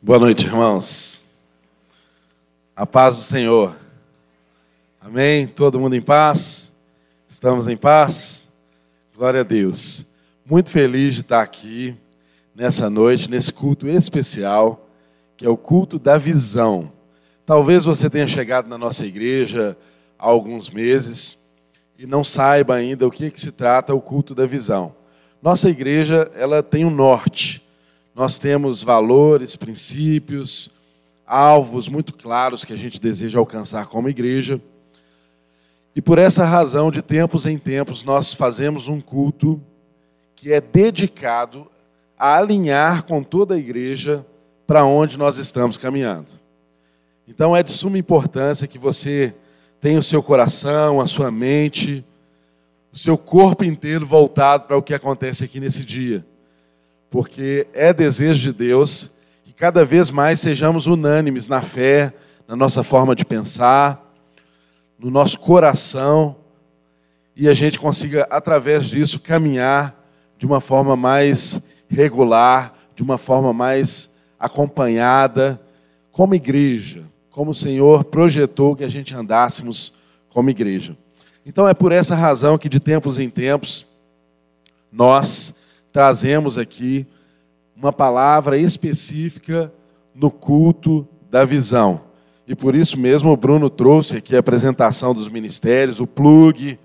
Boa noite, irmãos. A paz do Senhor. Amém? Todo mundo em paz? Estamos em paz? Glória a Deus. Muito feliz de estar aqui nessa noite, nesse culto especial, que é o culto da visão. Talvez você tenha chegado na nossa igreja há alguns meses e não saiba ainda o que, que se trata o culto da visão. Nossa igreja, ela tem um norte nós temos valores, princípios, alvos muito claros que a gente deseja alcançar como igreja. E por essa razão, de tempos em tempos, nós fazemos um culto que é dedicado a alinhar com toda a igreja para onde nós estamos caminhando. Então é de suma importância que você tenha o seu coração, a sua mente, o seu corpo inteiro voltado para o que acontece aqui nesse dia porque é desejo de Deus que cada vez mais sejamos unânimes na fé, na nossa forma de pensar, no nosso coração, e a gente consiga, através disso, caminhar de uma forma mais regular, de uma forma mais acompanhada, como igreja, como o Senhor projetou que a gente andássemos como igreja. Então é por essa razão que de tempos em tempos nós trazemos aqui uma palavra específica no culto da visão. E por isso mesmo o Bruno trouxe aqui a apresentação dos ministérios, o plug,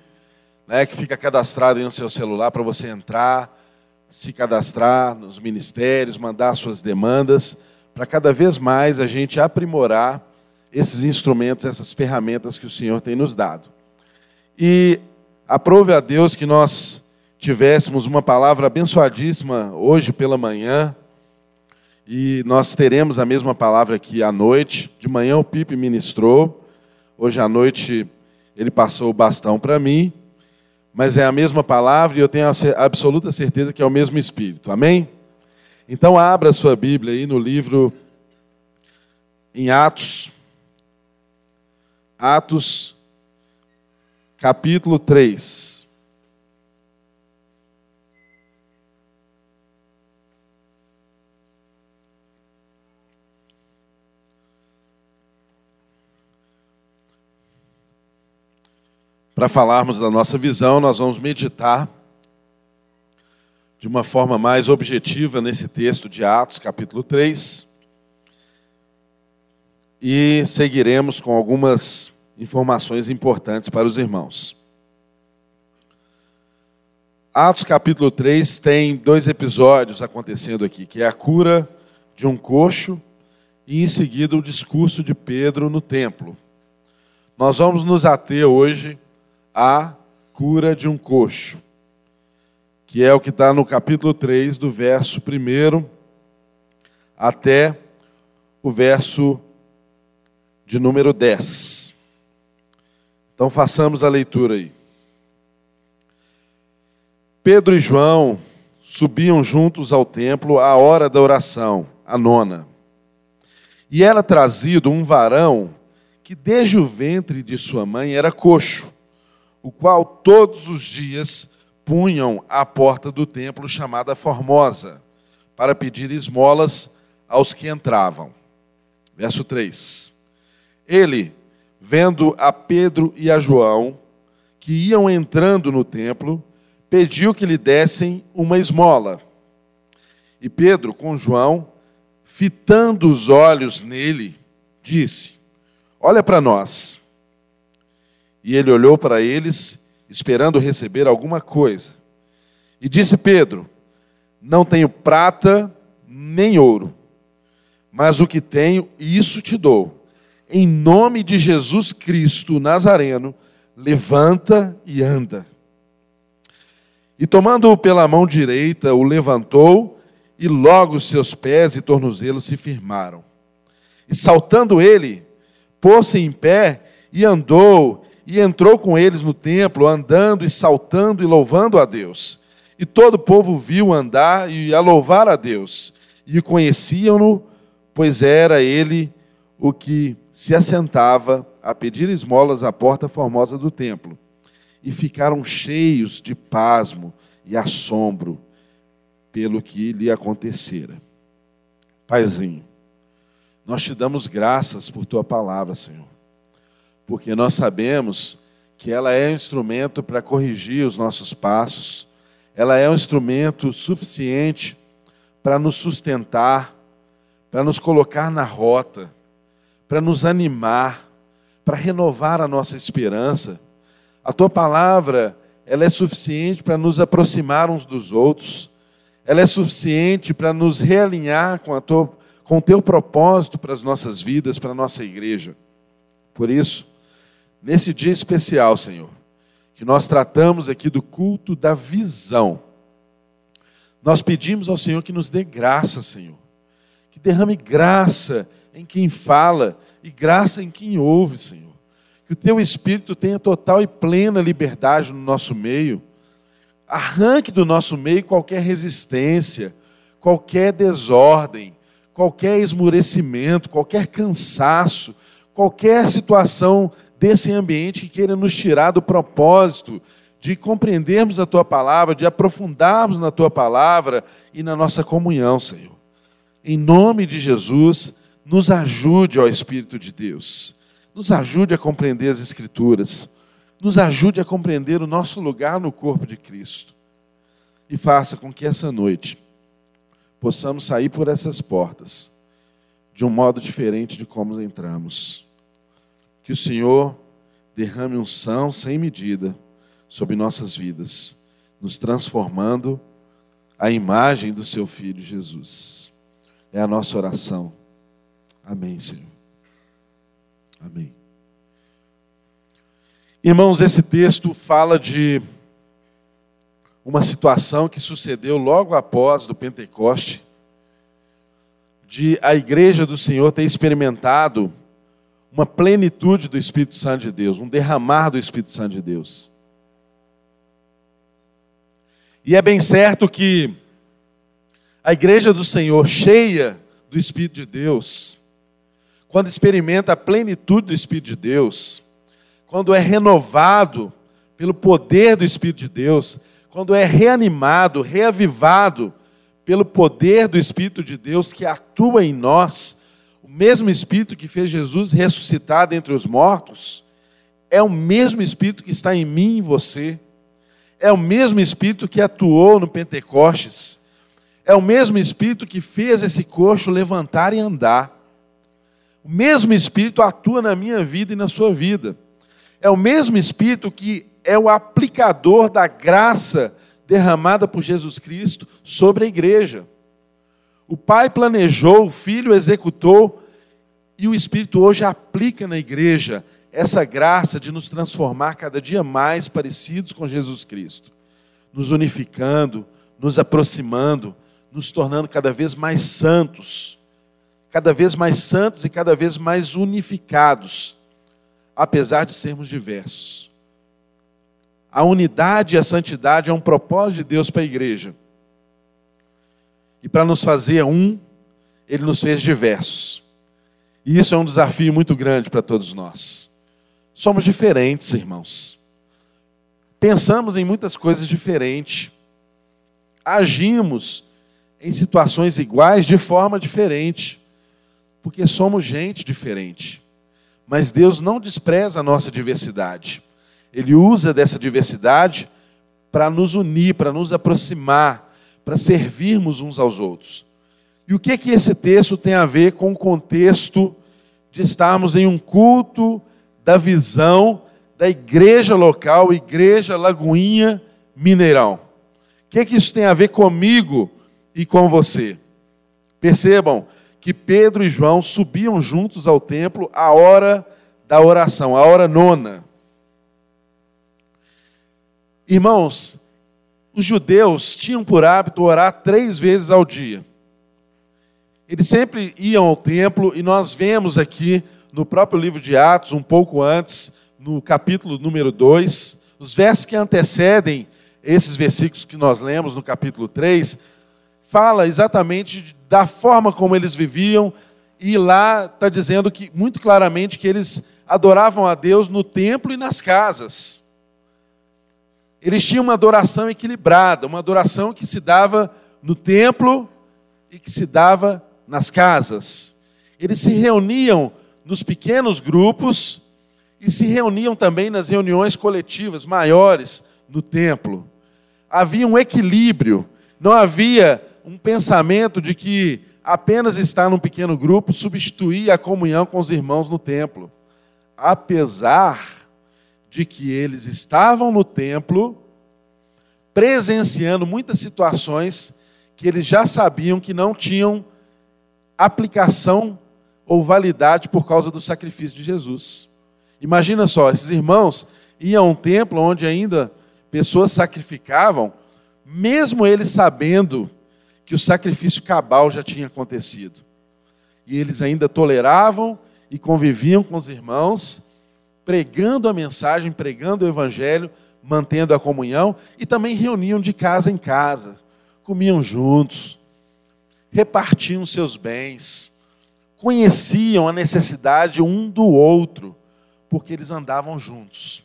né, que fica cadastrado aí no seu celular para você entrar, se cadastrar nos ministérios, mandar suas demandas, para cada vez mais a gente aprimorar esses instrumentos, essas ferramentas que o Senhor tem nos dado. E aprove a Deus que nós tivéssemos uma palavra abençoadíssima hoje pela manhã. E nós teremos a mesma palavra aqui à noite. De manhã o Pipe ministrou. Hoje à noite ele passou o bastão para mim. Mas é a mesma palavra e eu tenho a absoluta certeza que é o mesmo Espírito. Amém? Então abra a sua Bíblia aí no livro em Atos. Atos, capítulo 3. Para falarmos da nossa visão, nós vamos meditar de uma forma mais objetiva nesse texto de Atos, capítulo 3. E seguiremos com algumas informações importantes para os irmãos. Atos capítulo 3 tem dois episódios acontecendo aqui, que é a cura de um coxo e em seguida o discurso de Pedro no templo. Nós vamos nos ater hoje a cura de um coxo, que é o que está no capítulo 3, do verso 1 até o verso de número 10. Então façamos a leitura aí. Pedro e João subiam juntos ao templo à hora da oração, a nona. E era trazido um varão que desde o ventre de sua mãe era coxo o qual todos os dias punham à porta do templo chamada Formosa, para pedir esmolas aos que entravam. Verso 3. Ele, vendo a Pedro e a João, que iam entrando no templo, pediu que lhe dessem uma esmola. E Pedro, com João, fitando os olhos nele, disse: Olha para nós. E ele olhou para eles, esperando receber alguma coisa. E disse Pedro: Não tenho prata nem ouro, mas o que tenho, isso te dou. Em nome de Jesus Cristo Nazareno, levanta e anda. E tomando-o pela mão direita, o levantou, e logo seus pés e tornozelos se firmaram. E saltando ele, pôs-se em pé e andou, e entrou com eles no templo, andando e saltando e louvando a Deus. E todo o povo viu andar e a louvar a Deus, e conheciam-no, pois era ele o que se assentava a pedir esmolas à porta formosa do templo. E ficaram cheios de pasmo e assombro pelo que lhe acontecera. Paizinho, nós te damos graças por tua palavra, Senhor, porque nós sabemos que ela é um instrumento para corrigir os nossos passos, ela é um instrumento suficiente para nos sustentar, para nos colocar na rota, para nos animar, para renovar a nossa esperança. A tua palavra, ela é suficiente para nos aproximar uns dos outros, ela é suficiente para nos realinhar com, a tua, com o teu propósito para as nossas vidas, para a nossa igreja. Por isso, nesse dia especial, Senhor, que nós tratamos aqui do culto da visão, nós pedimos ao Senhor que nos dê graça, Senhor, que derrame graça em quem fala e graça em quem ouve, Senhor. Que o teu Espírito tenha total e plena liberdade no nosso meio. Arranque do nosso meio qualquer resistência, qualquer desordem, qualquer esmurecimento, qualquer cansaço, qualquer situação desse ambiente que queira nos tirar do propósito de compreendermos a tua palavra, de aprofundarmos na tua palavra e na nossa comunhão, Senhor. Em nome de Jesus, nos ajude, ó Espírito de Deus. Nos ajude a compreender as Escrituras. Nos ajude a compreender o nosso lugar no corpo de Cristo. E faça com que essa noite possamos sair por essas portas de um modo diferente de como entramos. Que o Senhor derrame unção sem medida sobre nossas vidas, nos transformando à imagem do seu Filho Jesus. É a nossa oração. Amém, Senhor. Amém. Irmãos, esse texto fala de uma situação que sucedeu logo após do Pentecoste, de a igreja do Senhor ter experimentado uma plenitude do Espírito Santo de Deus, um derramar do Espírito Santo de Deus. E é bem certo que a igreja do Senhor, cheia do Espírito de Deus, quando experimenta a plenitude do Espírito de Deus, quando é renovado pelo poder do Espírito de Deus, quando é reanimado, reavivado pelo poder do Espírito de Deus que atua em nós, o mesmo Espírito que fez Jesus ressuscitar dentre os mortos, é o mesmo Espírito que está em mim e em você. É o mesmo Espírito que atuou no Pentecostes. É o mesmo Espírito que fez esse coxo levantar e andar. O mesmo Espírito atua na minha vida e na sua vida. É o mesmo Espírito que é o aplicador da graça derramada por Jesus Cristo sobre a igreja. O Pai planejou, o Filho executou, e o Espírito hoje aplica na igreja essa graça de nos transformar cada dia mais parecidos com Jesus Cristo, nos unificando, nos aproximando, nos tornando cada vez mais santos, cada vez mais santos e cada vez mais unificados, apesar de sermos diversos. A unidade e a santidade é um propósito de Deus para a igreja. E para nos fazer um, Ele nos fez diversos. E isso é um desafio muito grande para todos nós. Somos diferentes, irmãos. Pensamos em muitas coisas diferentes. Agimos em situações iguais de forma diferente. Porque somos gente diferente. Mas Deus não despreza a nossa diversidade. Ele usa dessa diversidade para nos unir, para nos aproximar, para servirmos uns aos outros. E o que que esse texto tem a ver com o contexto de estarmos em um culto da visão da igreja local, Igreja Lagoinha Mineirão? O que que isso tem a ver comigo e com você? Percebam que Pedro e João subiam juntos ao templo a hora da oração, a hora nona. Irmãos, os judeus tinham por hábito orar três vezes ao dia. Eles sempre iam ao templo e nós vemos aqui no próprio livro de Atos, um pouco antes, no capítulo número 2, os versos que antecedem esses versículos que nós lemos no capítulo 3, fala exatamente da forma como eles viviam, e lá está dizendo que muito claramente que eles adoravam a Deus no templo e nas casas. Eles tinham uma adoração equilibrada, uma adoração que se dava no templo e que se dava nas casas. Eles se reuniam nos pequenos grupos e se reuniam também nas reuniões coletivas maiores no templo. Havia um equilíbrio, não havia um pensamento de que apenas estar num pequeno grupo substituía a comunhão com os irmãos no templo. Apesar de que eles estavam no templo, presenciando muitas situações que eles já sabiam que não tinham aplicação ou validade por causa do sacrifício de Jesus. Imagina só, esses irmãos iam a um templo onde ainda pessoas sacrificavam, mesmo eles sabendo que o sacrifício cabal já tinha acontecido. E eles ainda toleravam e conviviam com os irmãos, pregando a mensagem, pregando o evangelho, mantendo a comunhão e também reuniam de casa em casa, comiam juntos, repartiam seus bens, conheciam a necessidade um do outro, porque eles andavam juntos.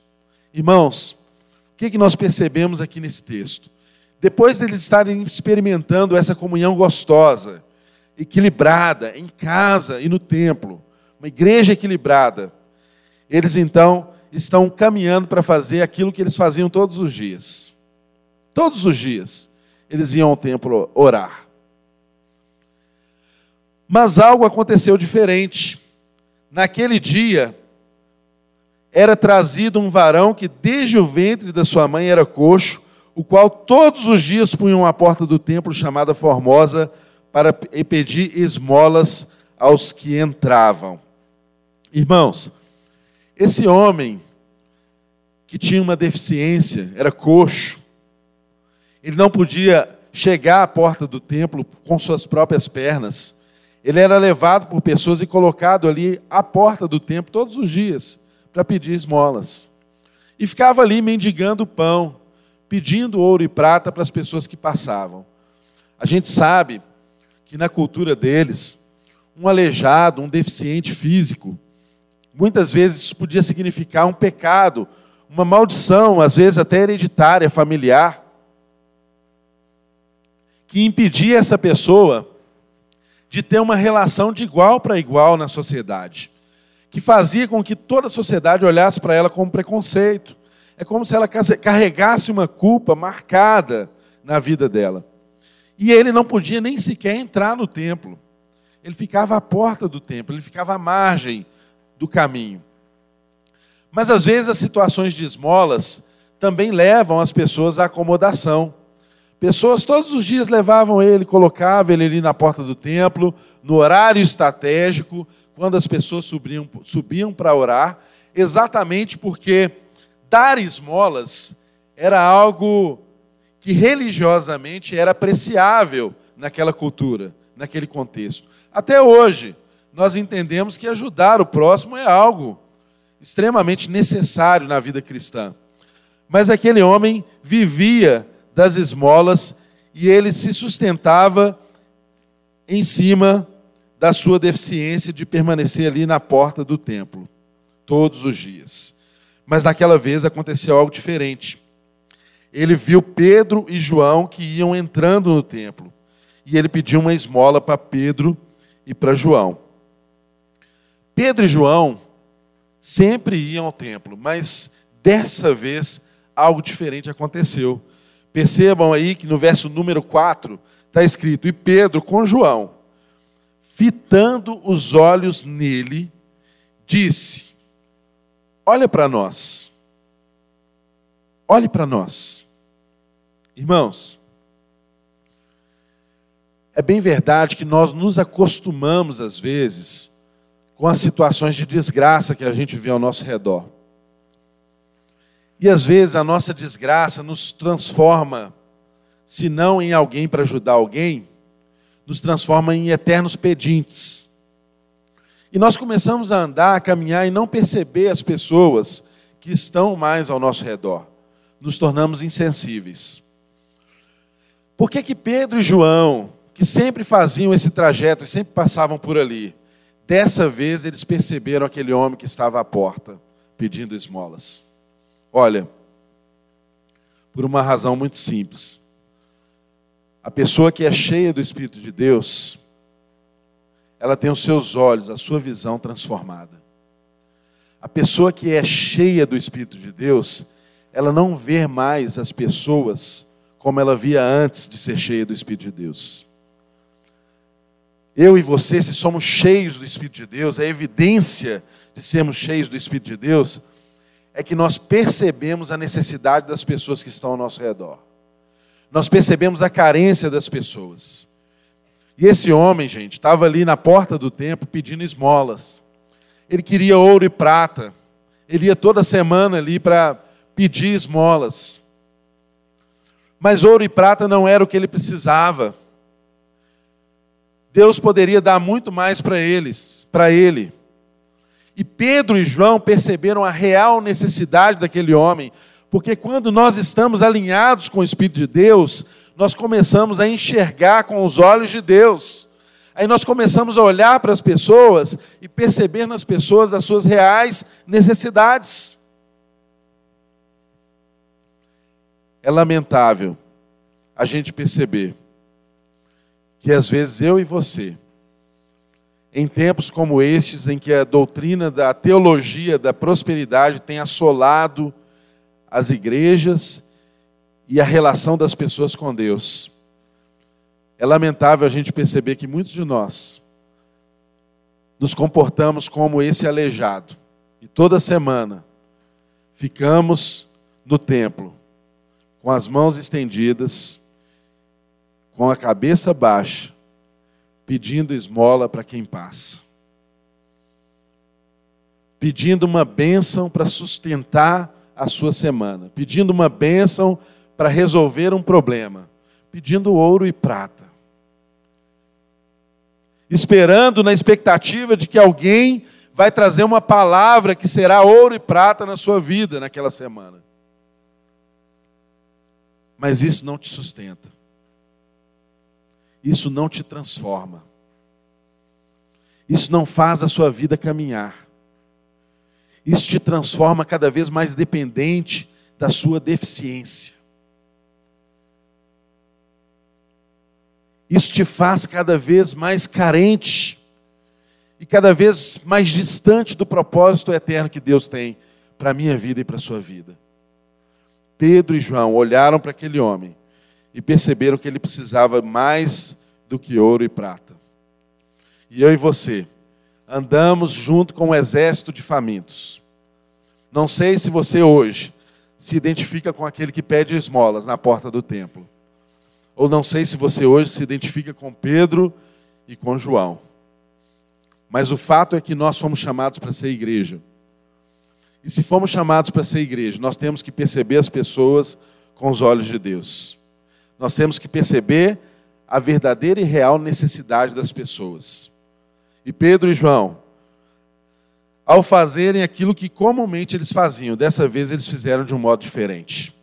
Irmãos, o que, que nós percebemos aqui nesse texto? Depois deles estarem experimentando essa comunhão gostosa, equilibrada, em casa e no templo, uma igreja equilibrada, eles então estão caminhando para fazer aquilo que eles faziam todos os dias. Todos os dias eles iam ao templo orar. Mas algo aconteceu diferente. Naquele dia, era trazido um varão que desde o ventre da sua mãe era coxo, o qual todos os dias punham à porta do templo chamada Formosa para pedir esmolas aos que entravam. Irmãos, esse homem que tinha uma deficiência, era coxo, ele não podia chegar à porta do templo com suas próprias pernas. Ele era levado por pessoas e colocado ali à porta do templo todos os dias para pedir esmolas. E ficava ali mendigando pão, pedindo ouro e prata para as pessoas que passavam. A gente sabe que na cultura deles, um aleijado, um deficiente físico, muitas vezes isso podia significar um pecado, uma maldição, às vezes até hereditária, familiar, que impedia essa pessoa de ter uma relação de igual para igual na sociedade, que fazia com que toda a sociedade olhasse para ela com preconceito. É como se ela carregasse uma culpa marcada na vida dela. E ele não podia nem sequer entrar no templo. Ele ficava à porta do templo, ele ficava à margem do caminho. Mas às vezes as situações de esmolas também levam as pessoas à acomodação. Pessoas todos os dias levavam ele, colocavam ele ali na porta do templo, no horário estratégico, quando as pessoas subiam, subiam para orar, exatamente porque dar esmolas era algo que religiosamente era apreciável naquela cultura, naquele contexto. Até hoje, nós entendemos que ajudar o próximo é algo extremamente necessário na vida cristã. Mas aquele homem vivia das esmolas e ele se sustentava em cima da sua deficiência de permanecer ali na porta do templo todos os dias. Mas naquela vez aconteceu algo diferente. Ele viu Pedro e João que iam entrando no templo e ele pediu uma esmola para Pedro e para João. Pedro e João sempre iam ao templo, mas dessa vez algo diferente aconteceu. Percebam aí que no verso número 4 está escrito: E Pedro com João, fitando os olhos nele, disse: Olha para nós. Olhe para nós. Irmãos, é bem verdade que nós nos acostumamos, às vezes, com as situações de desgraça que a gente vê ao nosso redor. E às vezes a nossa desgraça nos transforma, se não em alguém para ajudar alguém, nos transforma em eternos pedintes. E nós começamos a andar, a caminhar e não perceber as pessoas que estão mais ao nosso redor. Nos tornamos insensíveis. Por que, que Pedro e João, que sempre faziam esse trajeto e sempre passavam por ali, dessa vez eles perceberam aquele homem que estava à porta pedindo esmolas? Olha, por uma razão muito simples. A pessoa que é cheia do Espírito de Deus, ela tem os seus olhos, a sua visão transformada. A pessoa que é cheia do Espírito de Deus, ela não vê mais as pessoas como ela via antes de ser cheia do Espírito de Deus. Eu e você, se somos cheios do Espírito de Deus, a evidência de sermos cheios do Espírito de Deus é que nós percebemos a necessidade das pessoas que estão ao nosso redor. Nós percebemos a carência das pessoas. E esse homem, gente, estava ali na porta do templo pedindo esmolas. Ele queria ouro e prata. Ele ia toda semana ali para pedir esmolas. Mas ouro e prata não era o que ele precisava. Deus poderia dar muito mais para eles, para ele. E Pedro e João perceberam a real necessidade daquele homem, porque quando nós estamos alinhados com o Espírito de Deus, nós começamos a enxergar com os olhos de Deus. Aí nós começamos a olhar para as pessoas e perceber nas pessoas as suas reais necessidades. É lamentável a gente perceber que às vezes eu e você, em tempos como estes, em que a doutrina da teologia da prosperidade tem assolado as igrejas e a relação das pessoas com Deus, é lamentável a gente perceber que muitos de nós nos comportamos como esse aleijado. E toda semana ficamos no templo com as mãos estendidas com a cabeça baixa, pedindo esmola para quem passa. Pedindo uma bênção para sustentar a sua semana, pedindo uma bênção para resolver um problema, pedindo ouro e prata. Esperando na expectativa de que alguém vai trazer uma palavra que será ouro e prata na sua vida naquela semana. Mas isso não te sustenta isso não te transforma. Isso não faz a sua vida caminhar. Isso te transforma cada vez mais dependente da sua deficiência. Isso te faz cada vez mais carente e cada vez mais distante do propósito eterno que Deus tem para a minha vida e para a sua vida. Pedro e João olharam para aquele homem e perceberam que ele precisava mais do que ouro e prata. E eu e você andamos junto com um exército de famintos. Não sei se você hoje se identifica com aquele que pede esmolas na porta do templo. Ou não sei se você hoje se identifica com Pedro e com João. Mas o fato é que nós fomos chamados para ser igreja. E se fomos chamados para ser igreja, nós temos que perceber as pessoas com os olhos de Deus. Nós temos que perceber a verdadeira e real necessidade das pessoas. E Pedro e João, ao fazerem aquilo que comumente eles faziam, dessa vez eles fizeram de um modo diferente,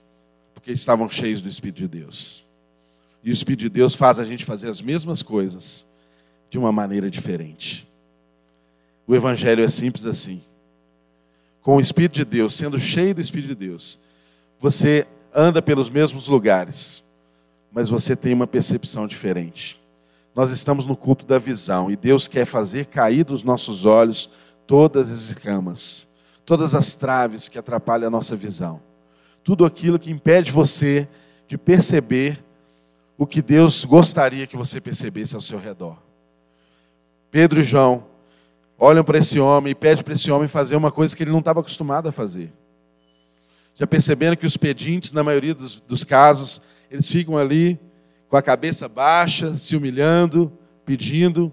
porque estavam cheios do Espírito de Deus. E o Espírito de Deus faz a gente fazer as mesmas coisas de uma maneira diferente. O Evangelho é simples assim. Com o Espírito de Deus, sendo cheio do Espírito de Deus, você anda pelos mesmos lugares, mas você tem uma percepção diferente. Nós estamos no culto da visão e Deus quer fazer cair dos nossos olhos todas as escamas, todas as traves que atrapalham a nossa visão, tudo aquilo que impede você de perceber o que Deus gostaria que você percebesse ao seu redor. Pedro e João olham para esse homem e pedem para esse homem fazer uma coisa que ele não estava acostumado a fazer. Já perceberam que os pedintes, na maioria dos, dos casos, eles ficam ali com a cabeça baixa, se humilhando, pedindo.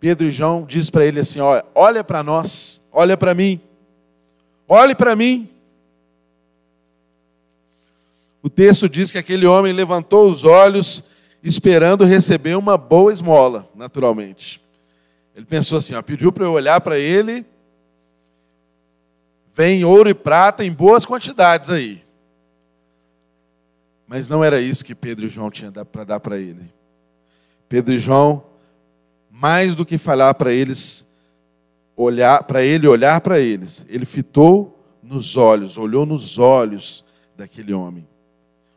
Pedro e João diz para ele assim: olha, olha para nós, olha para mim, olhe para mim. O texto diz que aquele homem levantou os olhos, esperando receber uma boa esmola, naturalmente. Ele pensou assim: ó, pediu para eu olhar para ele, vem ouro e prata em boas quantidades aí. Mas não era isso que Pedro e João tinham para dar para ele. Pedro e João, mais do que falar para eles, olhar para ele olhar para eles, ele fitou nos olhos, olhou nos olhos daquele homem.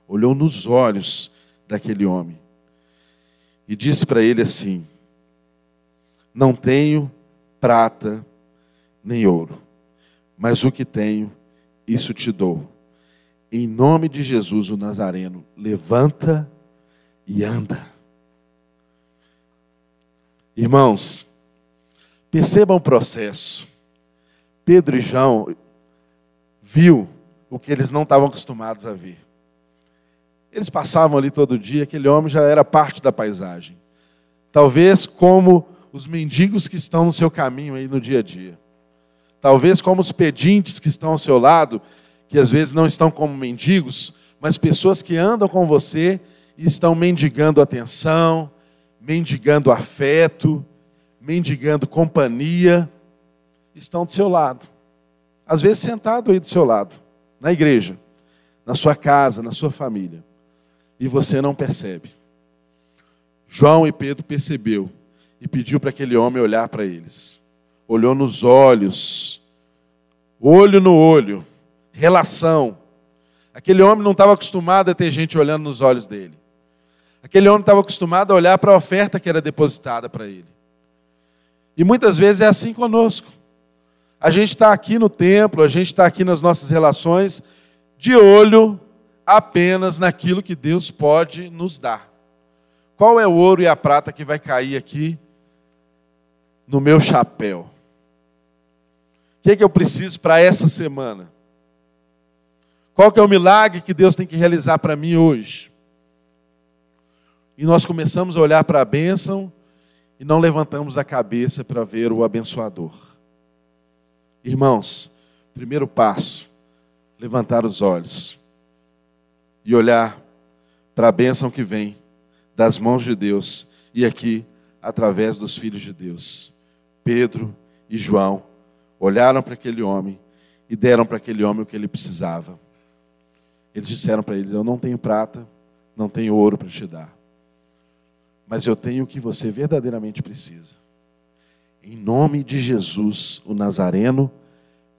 Olhou nos olhos daquele homem. E disse para ele assim: Não tenho prata nem ouro, mas o que tenho, isso te dou. Em nome de Jesus, o Nazareno, levanta e anda. Irmãos, percebam o processo. Pedro e João viu o que eles não estavam acostumados a ver. Eles passavam ali todo dia, aquele homem já era parte da paisagem. Talvez como os mendigos que estão no seu caminho aí no dia a dia. Talvez como os pedintes que estão ao seu lado, que às vezes não estão como mendigos, mas pessoas que andam com você e estão mendigando atenção, mendigando afeto, mendigando companhia, estão do seu lado. Às vezes sentado aí do seu lado, na igreja, na sua casa, na sua família. E você não percebe. João e Pedro percebeu e pediu para aquele homem olhar para eles. Olhou nos olhos, olho no olho, relação. Aquele homem não estava acostumado a ter gente olhando nos olhos dele. Aquele homem estava acostumado a olhar para a oferta que era depositada para ele. E muitas vezes é assim conosco. A gente está aqui no templo, a gente está aqui nas nossas relações, de olho apenas naquilo que Deus pode nos dar. Qual é o ouro e a prata que vai cair aqui no meu chapéu? O que, é que eu preciso para essa semana? Qual que é o milagre que Deus tem que realizar para mim hoje? E nós começamos a olhar para a bênção e não levantamos a cabeça para ver o abençoador. Irmãos, primeiro passo, levantar os olhos e olhar para a bênção que vem das mãos de Deus e aqui através dos filhos de Deus. Pedro e João olharam para aquele homem e deram para aquele homem o que ele precisava. Eles disseram para ele: Eu não tenho prata, não tenho ouro para te dar, mas eu tenho o que você verdadeiramente precisa. Em nome de Jesus, o Nazareno,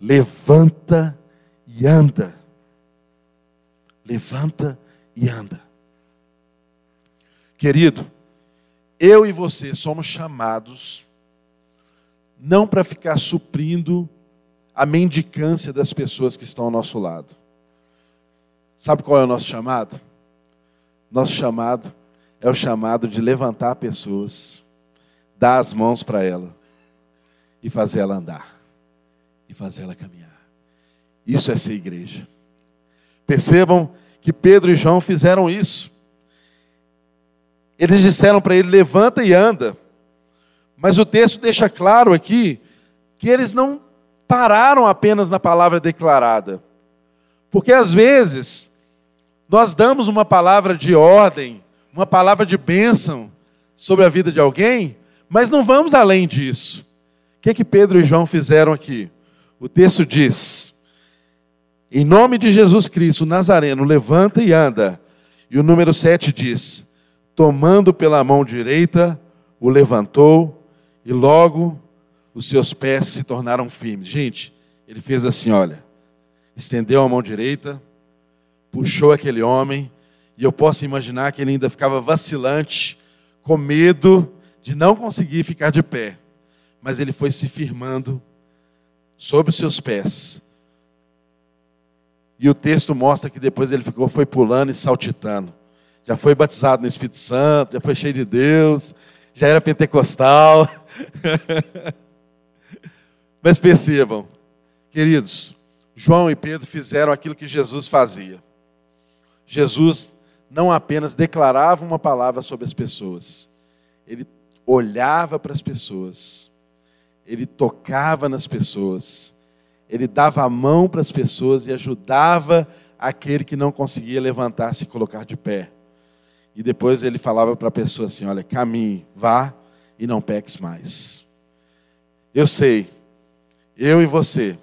levanta e anda. Levanta e anda. Querido, eu e você somos chamados não para ficar suprindo a mendicância das pessoas que estão ao nosso lado. Sabe qual é o nosso chamado? Nosso chamado é o chamado de levantar pessoas, dar as mãos para ela e fazer ela andar e fazer ela caminhar. Isso é ser igreja. Percebam que Pedro e João fizeram isso. Eles disseram para ele: levanta e anda. Mas o texto deixa claro aqui que eles não pararam apenas na palavra declarada. Porque às vezes nós damos uma palavra de ordem, uma palavra de bênção sobre a vida de alguém, mas não vamos além disso. O que, é que Pedro e João fizeram aqui? O texto diz: Em nome de Jesus Cristo, Nazareno, levanta e anda. E o número 7 diz: Tomando pela mão direita, o levantou e logo os seus pés se tornaram firmes. Gente, ele fez assim: olha, estendeu a mão direita, puxou aquele homem, e eu posso imaginar que ele ainda ficava vacilante, com medo de não conseguir ficar de pé. Mas ele foi se firmando sobre os seus pés. E o texto mostra que depois ele ficou, foi pulando e saltitando. Já foi batizado no Espírito Santo, já foi cheio de Deus, já era pentecostal. Mas percebam, queridos, João e Pedro fizeram aquilo que Jesus fazia. Jesus não apenas declarava uma palavra sobre as pessoas, ele olhava para as pessoas, ele tocava nas pessoas, ele dava a mão para as pessoas e ajudava aquele que não conseguia levantar-se e colocar de pé. E depois ele falava para a pessoa assim: Olha, caminhe, vá e não peques mais. Eu sei, eu e você,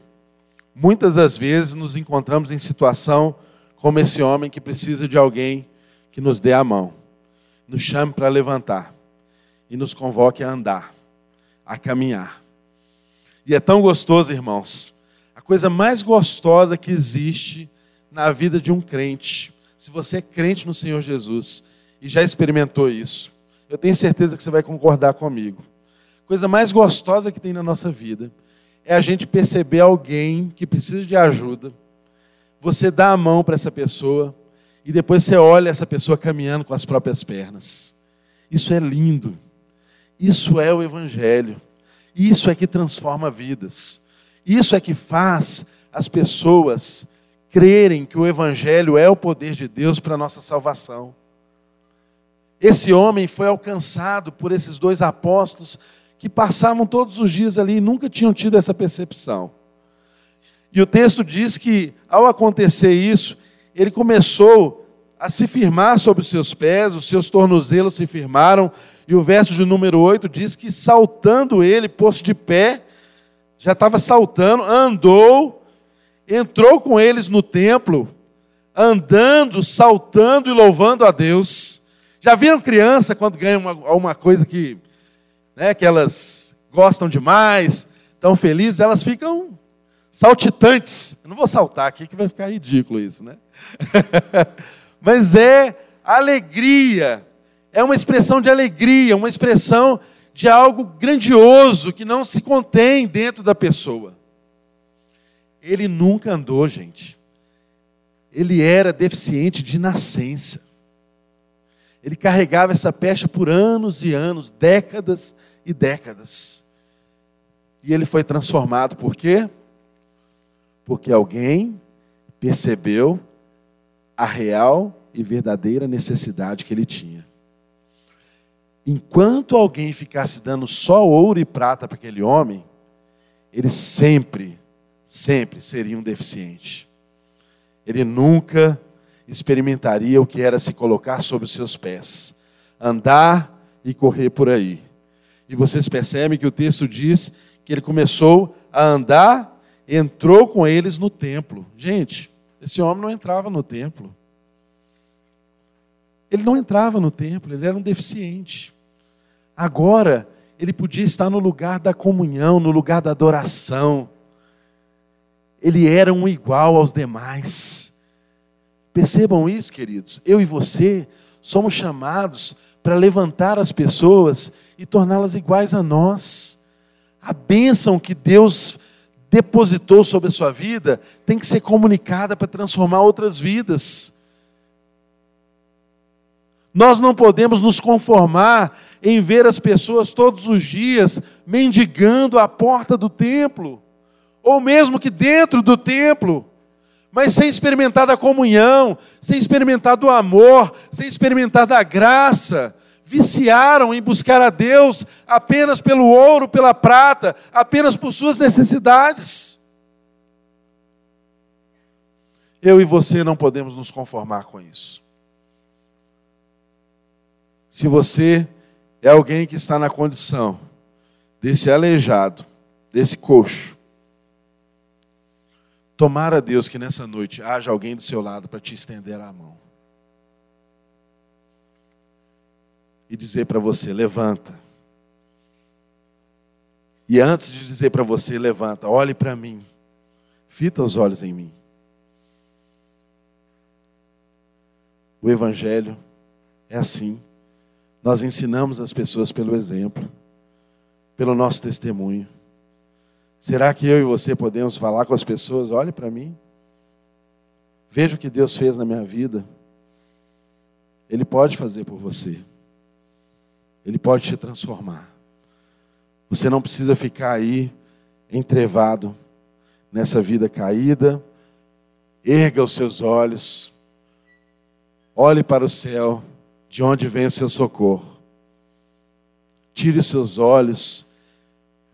muitas das vezes nos encontramos em situação como esse homem que precisa de alguém que nos dê a mão, nos chame para levantar e nos convoque a andar, a caminhar. E é tão gostoso, irmãos, a coisa mais gostosa que existe na vida de um crente, se você é crente no Senhor Jesus e já experimentou isso, eu tenho certeza que você vai concordar comigo. coisa mais gostosa que tem na nossa vida é a gente perceber alguém que precisa de ajuda, você dá a mão para essa pessoa e depois você olha essa pessoa caminhando com as próprias pernas. Isso é lindo. Isso é o Evangelho. Isso é que transforma vidas. Isso é que faz as pessoas crerem que o Evangelho é o poder de Deus para a nossa salvação. Esse homem foi alcançado por esses dois apóstolos que passavam todos os dias ali e nunca tinham tido essa percepção. E o texto diz que, ao acontecer isso, ele começou a se firmar sobre os seus pés, os seus tornozelos se firmaram, e o verso de número 8 diz que, saltando ele, posto de pé, já estava saltando, andou, entrou com eles no templo, andando, saltando e louvando a Deus. Já viram criança quando ganha uma, uma coisa que, né, que elas gostam demais, tão felizes, elas ficam saltitantes. Eu não vou saltar aqui que vai ficar ridículo isso, né? Mas é alegria, é uma expressão de alegria, uma expressão de algo grandioso que não se contém dentro da pessoa. Ele nunca andou, gente. Ele era deficiente de nascença. Ele carregava essa pecha por anos e anos, décadas e décadas. E ele foi transformado por quê? Porque alguém percebeu a real e verdadeira necessidade que ele tinha. Enquanto alguém ficasse dando só ouro e prata para aquele homem, ele sempre, sempre seria um deficiente. Ele nunca experimentaria o que era se colocar sobre os seus pés, andar e correr por aí. E vocês percebem que o texto diz que ele começou a andar entrou com eles no templo. Gente, esse homem não entrava no templo. Ele não entrava no templo, ele era um deficiente. Agora, ele podia estar no lugar da comunhão, no lugar da adoração. Ele era um igual aos demais. Percebam isso, queridos. Eu e você somos chamados para levantar as pessoas e torná-las iguais a nós. A bênção que Deus depositou sobre a sua vida tem que ser comunicada para transformar outras vidas. Nós não podemos nos conformar em ver as pessoas todos os dias mendigando à porta do templo, ou mesmo que dentro do templo, mas sem experimentar da comunhão, sem experimentar do amor, sem experimentar da graça, viciaram em buscar a Deus apenas pelo ouro, pela prata, apenas por suas necessidades. Eu e você não podemos nos conformar com isso. Se você é alguém que está na condição desse aleijado, desse coxo, tomara Deus que nessa noite haja alguém do seu lado para te estender a mão. E dizer para você: levanta. E antes de dizer para você: levanta, olhe para mim, fita os olhos em mim. O Evangelho é assim. Nós ensinamos as pessoas pelo exemplo, pelo nosso testemunho. Será que eu e você podemos falar com as pessoas? Olhe para mim. Veja o que Deus fez na minha vida. Ele pode fazer por você. Ele pode te transformar. Você não precisa ficar aí entrevado nessa vida caída. Erga os seus olhos. Olhe para o céu, de onde vem o seu socorro. Tire os seus olhos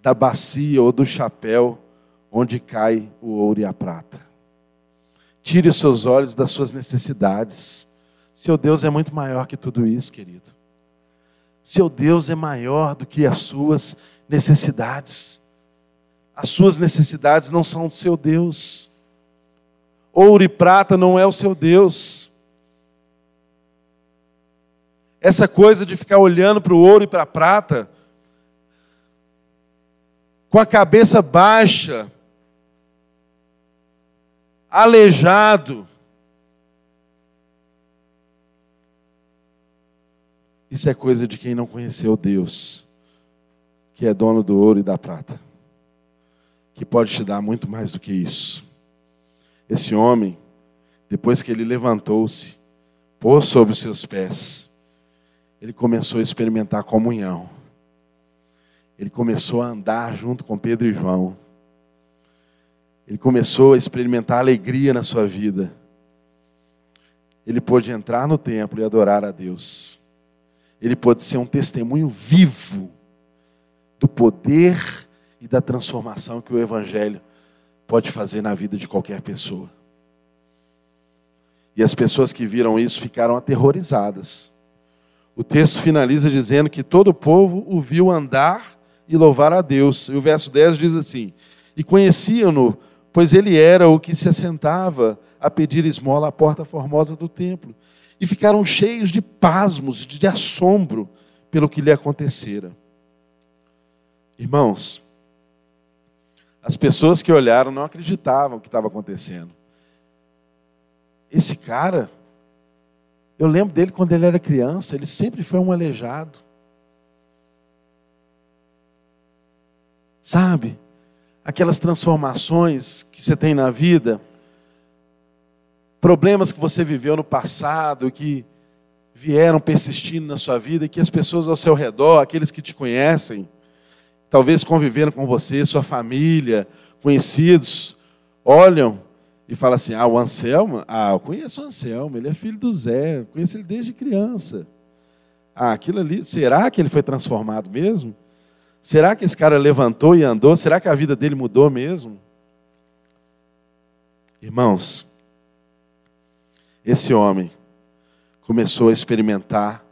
da bacia ou do chapéu onde cai o ouro e a prata. Tire os seus olhos das suas necessidades. Seu Deus é muito maior que tudo isso, querido. Seu Deus é maior do que as suas necessidades. As suas necessidades não são do seu Deus. Ouro e prata não é o seu Deus. Essa coisa de ficar olhando para o ouro e para a prata, com a cabeça baixa, aleijado, Isso é coisa de quem não conheceu Deus, que é dono do ouro e da prata, que pode te dar muito mais do que isso. Esse homem, depois que ele levantou-se, pôs sobre os seus pés, ele começou a experimentar comunhão. Ele começou a andar junto com Pedro e João. Ele começou a experimentar alegria na sua vida. Ele pôde entrar no templo e adorar a Deus. Ele pôde ser um testemunho vivo do poder e da transformação que o Evangelho pode fazer na vida de qualquer pessoa. E as pessoas que viram isso ficaram aterrorizadas. O texto finaliza dizendo que todo o povo o viu andar e louvar a Deus. E o verso 10 diz assim: E conheciam-no, pois ele era o que se assentava a pedir esmola à porta formosa do templo. E ficaram cheios de pasmos, de assombro pelo que lhe acontecera. Irmãos, as pessoas que olharam não acreditavam o que estava acontecendo. Esse cara, eu lembro dele quando ele era criança, ele sempre foi um aleijado. Sabe? Aquelas transformações que você tem na vida, problemas que você viveu no passado, que vieram persistindo na sua vida e que as pessoas ao seu redor, aqueles que te conhecem, talvez conviveram com você, sua família, conhecidos, olham e falam assim: Ah, o Anselmo? Ah, eu conheço o Anselmo, ele é filho do Zé, conheço ele desde criança. Ah, aquilo ali, será que ele foi transformado mesmo? Será que esse cara levantou e andou? Será que a vida dele mudou mesmo? Irmãos, esse homem começou a experimentar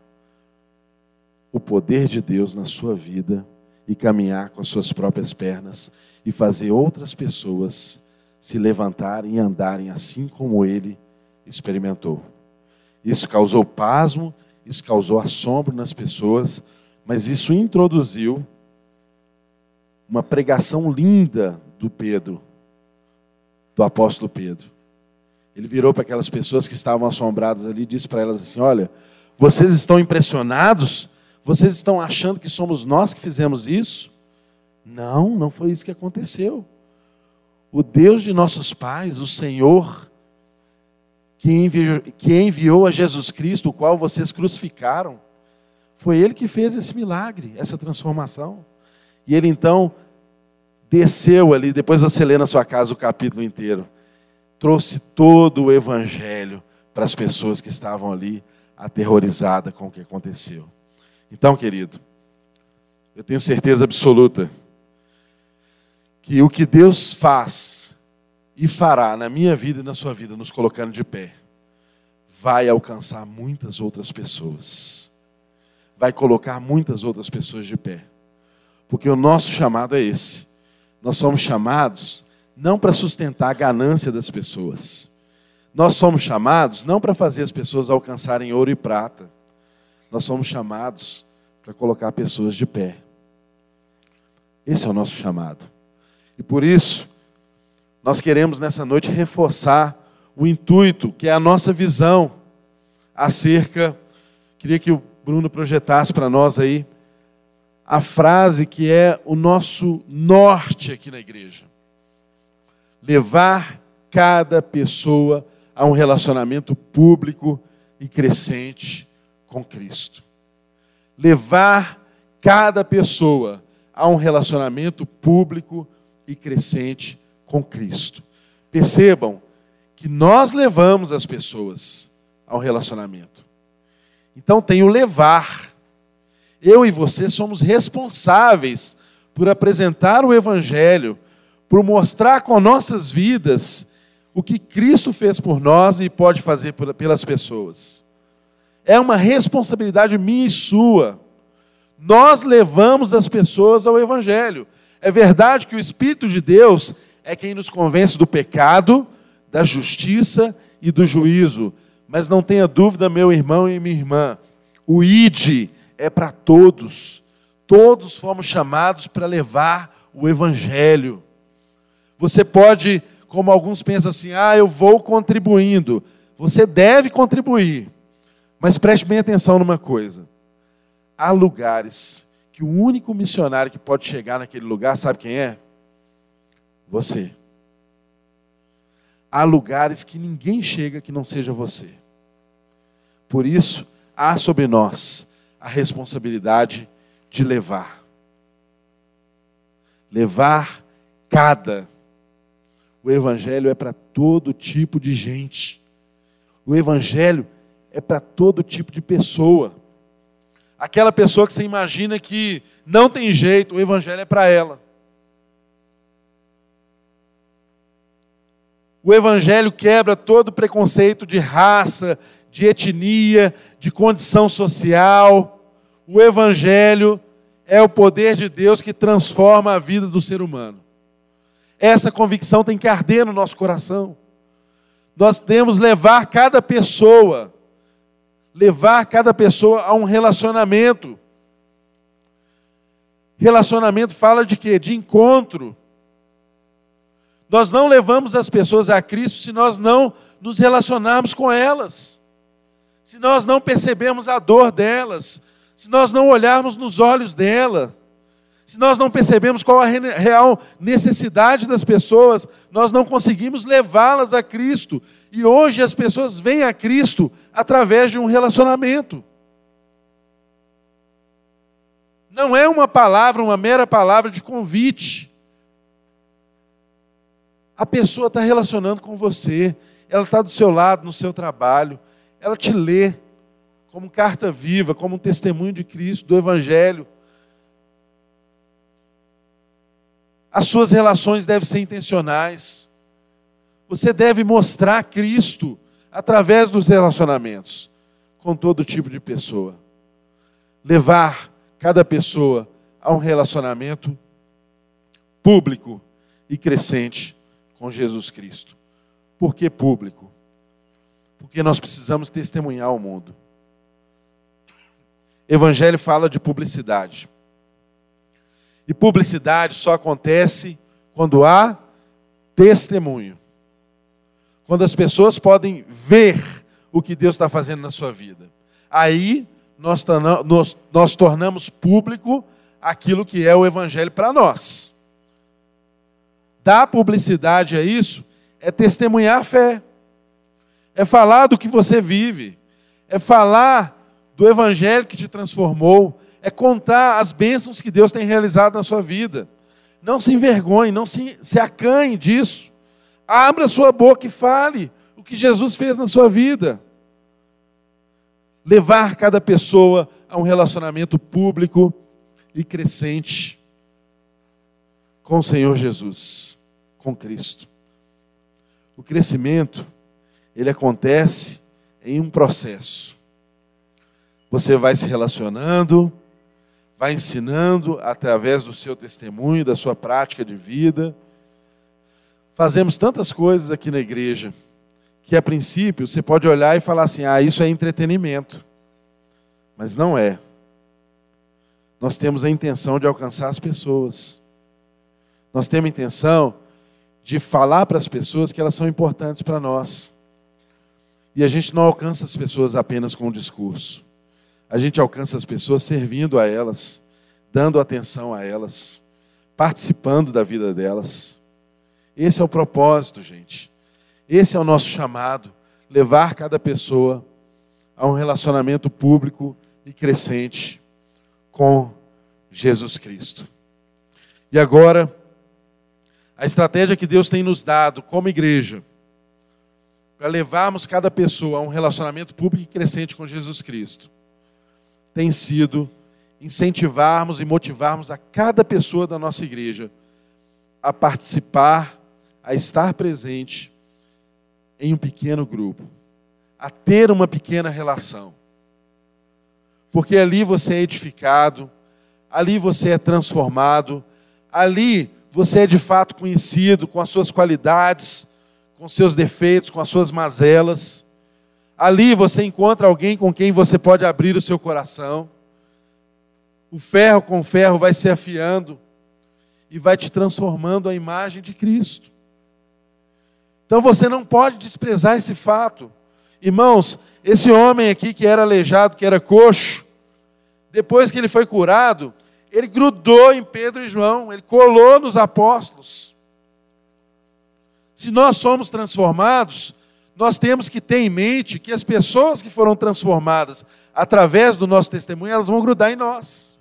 o poder de Deus na sua vida e caminhar com as suas próprias pernas e fazer outras pessoas se levantarem e andarem assim como ele experimentou. Isso causou pasmo, isso causou assombro nas pessoas, mas isso introduziu uma pregação linda do Pedro, do apóstolo Pedro. Ele virou para aquelas pessoas que estavam assombradas ali e disse para elas assim: Olha, vocês estão impressionados vocês estão achando que somos nós que fizemos isso? Não, não foi isso que aconteceu. O Deus de nossos pais, o Senhor, que enviou, que enviou a Jesus Cristo, o qual vocês crucificaram, foi Ele que fez esse milagre, essa transformação. E Ele então desceu ali, depois você lê na sua casa o capítulo inteiro, trouxe todo o Evangelho para as pessoas que estavam ali aterrorizadas com o que aconteceu. Então, querido, eu tenho certeza absoluta que o que Deus faz e fará na minha vida e na sua vida, nos colocando de pé, vai alcançar muitas outras pessoas. Vai colocar muitas outras pessoas de pé. Porque o nosso chamado é esse. Nós somos chamados não para sustentar a ganância das pessoas. Nós somos chamados não para fazer as pessoas alcançarem ouro e prata. Nós somos chamados para colocar pessoas de pé. Esse é o nosso chamado. E por isso, nós queremos nessa noite reforçar o intuito, que é a nossa visão acerca. Queria que o Bruno projetasse para nós aí a frase que é o nosso norte aqui na igreja. Levar cada pessoa a um relacionamento público e crescente com Cristo. Levar cada pessoa a um relacionamento público e crescente com Cristo. Percebam que nós levamos as pessoas ao relacionamento. Então tem o levar. Eu e você somos responsáveis por apresentar o Evangelho, por mostrar com nossas vidas o que Cristo fez por nós e pode fazer pelas pessoas é uma responsabilidade minha e sua. Nós levamos as pessoas ao Evangelho. É verdade que o Espírito de Deus é quem nos convence do pecado, da justiça e do juízo. Mas não tenha dúvida, meu irmão e minha irmã, o ID é para todos. Todos fomos chamados para levar o Evangelho. Você pode, como alguns pensam assim, ah, eu vou contribuindo. Você deve contribuir. Mas preste bem atenção numa coisa: há lugares que o único missionário que pode chegar naquele lugar, sabe quem é? Você. Há lugares que ninguém chega que não seja você. Por isso, há sobre nós a responsabilidade de levar. Levar cada. O Evangelho é para todo tipo de gente. O Evangelho é para todo tipo de pessoa. Aquela pessoa que você imagina que não tem jeito, o Evangelho é para ela. O Evangelho quebra todo preconceito de raça, de etnia, de condição social. O Evangelho é o poder de Deus que transforma a vida do ser humano. Essa convicção tem que arder no nosso coração. Nós temos levar cada pessoa, levar cada pessoa a um relacionamento. Relacionamento fala de quê? De encontro. Nós não levamos as pessoas a Cristo se nós não nos relacionarmos com elas, se nós não percebemos a dor delas, se nós não olharmos nos olhos dela, se nós não percebemos qual a real necessidade das pessoas, nós não conseguimos levá-las a Cristo. E hoje as pessoas vêm a Cristo através de um relacionamento. Não é uma palavra, uma mera palavra de convite a pessoa está relacionando com você, ela está do seu lado, no seu trabalho, ela te lê como carta viva, como um testemunho de Cristo, do Evangelho. As suas relações devem ser intencionais. Você deve mostrar Cristo através dos relacionamentos com todo tipo de pessoa. Levar cada pessoa a um relacionamento público e crescente com Jesus Cristo. Por que público? Porque nós precisamos testemunhar ao mundo. Evangelho fala de publicidade. E publicidade só acontece quando há testemunho. Quando as pessoas podem ver o que Deus está fazendo na sua vida. Aí nós, nós, nós tornamos público aquilo que é o Evangelho para nós dar publicidade a isso é testemunhar a fé, é falar do que você vive, é falar do evangelho que te transformou, é contar as bênçãos que Deus tem realizado na sua vida. Não se envergonhe, não se, se acanhe disso. Abra sua boca e fale o que Jesus fez na sua vida. Levar cada pessoa a um relacionamento público e crescente com o Senhor Jesus com Cristo. O crescimento, ele acontece em um processo. Você vai se relacionando, vai ensinando através do seu testemunho, da sua prática de vida. Fazemos tantas coisas aqui na igreja que a princípio você pode olhar e falar assim: "Ah, isso é entretenimento". Mas não é. Nós temos a intenção de alcançar as pessoas. Nós temos a intenção de falar para as pessoas que elas são importantes para nós. E a gente não alcança as pessoas apenas com o discurso. A gente alcança as pessoas servindo a elas, dando atenção a elas, participando da vida delas. Esse é o propósito, gente. Esse é o nosso chamado: levar cada pessoa a um relacionamento público e crescente com Jesus Cristo. E agora, a estratégia que Deus tem nos dado como igreja para levarmos cada pessoa a um relacionamento público e crescente com Jesus Cristo tem sido incentivarmos e motivarmos a cada pessoa da nossa igreja a participar, a estar presente em um pequeno grupo, a ter uma pequena relação. Porque ali você é edificado, ali você é transformado, ali você é de fato conhecido com as suas qualidades, com seus defeitos, com as suas mazelas. Ali você encontra alguém com quem você pode abrir o seu coração. O ferro com ferro vai se afiando e vai te transformando a imagem de Cristo. Então você não pode desprezar esse fato. Irmãos, esse homem aqui que era aleijado, que era coxo, depois que ele foi curado, ele grudou em Pedro e João, ele colou nos apóstolos. Se nós somos transformados, nós temos que ter em mente que as pessoas que foram transformadas através do nosso testemunho, elas vão grudar em nós.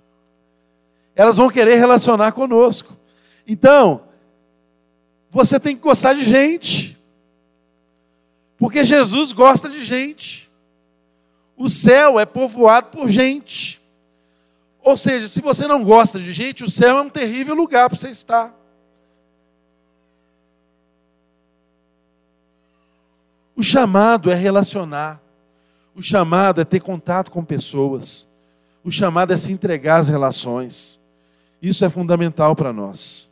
Elas vão querer relacionar conosco. Então, você tem que gostar de gente. Porque Jesus gosta de gente. O céu é povoado por gente. Ou seja, se você não gosta de gente, o céu é um terrível lugar para você estar. O chamado é relacionar. O chamado é ter contato com pessoas. O chamado é se entregar às relações. Isso é fundamental para nós.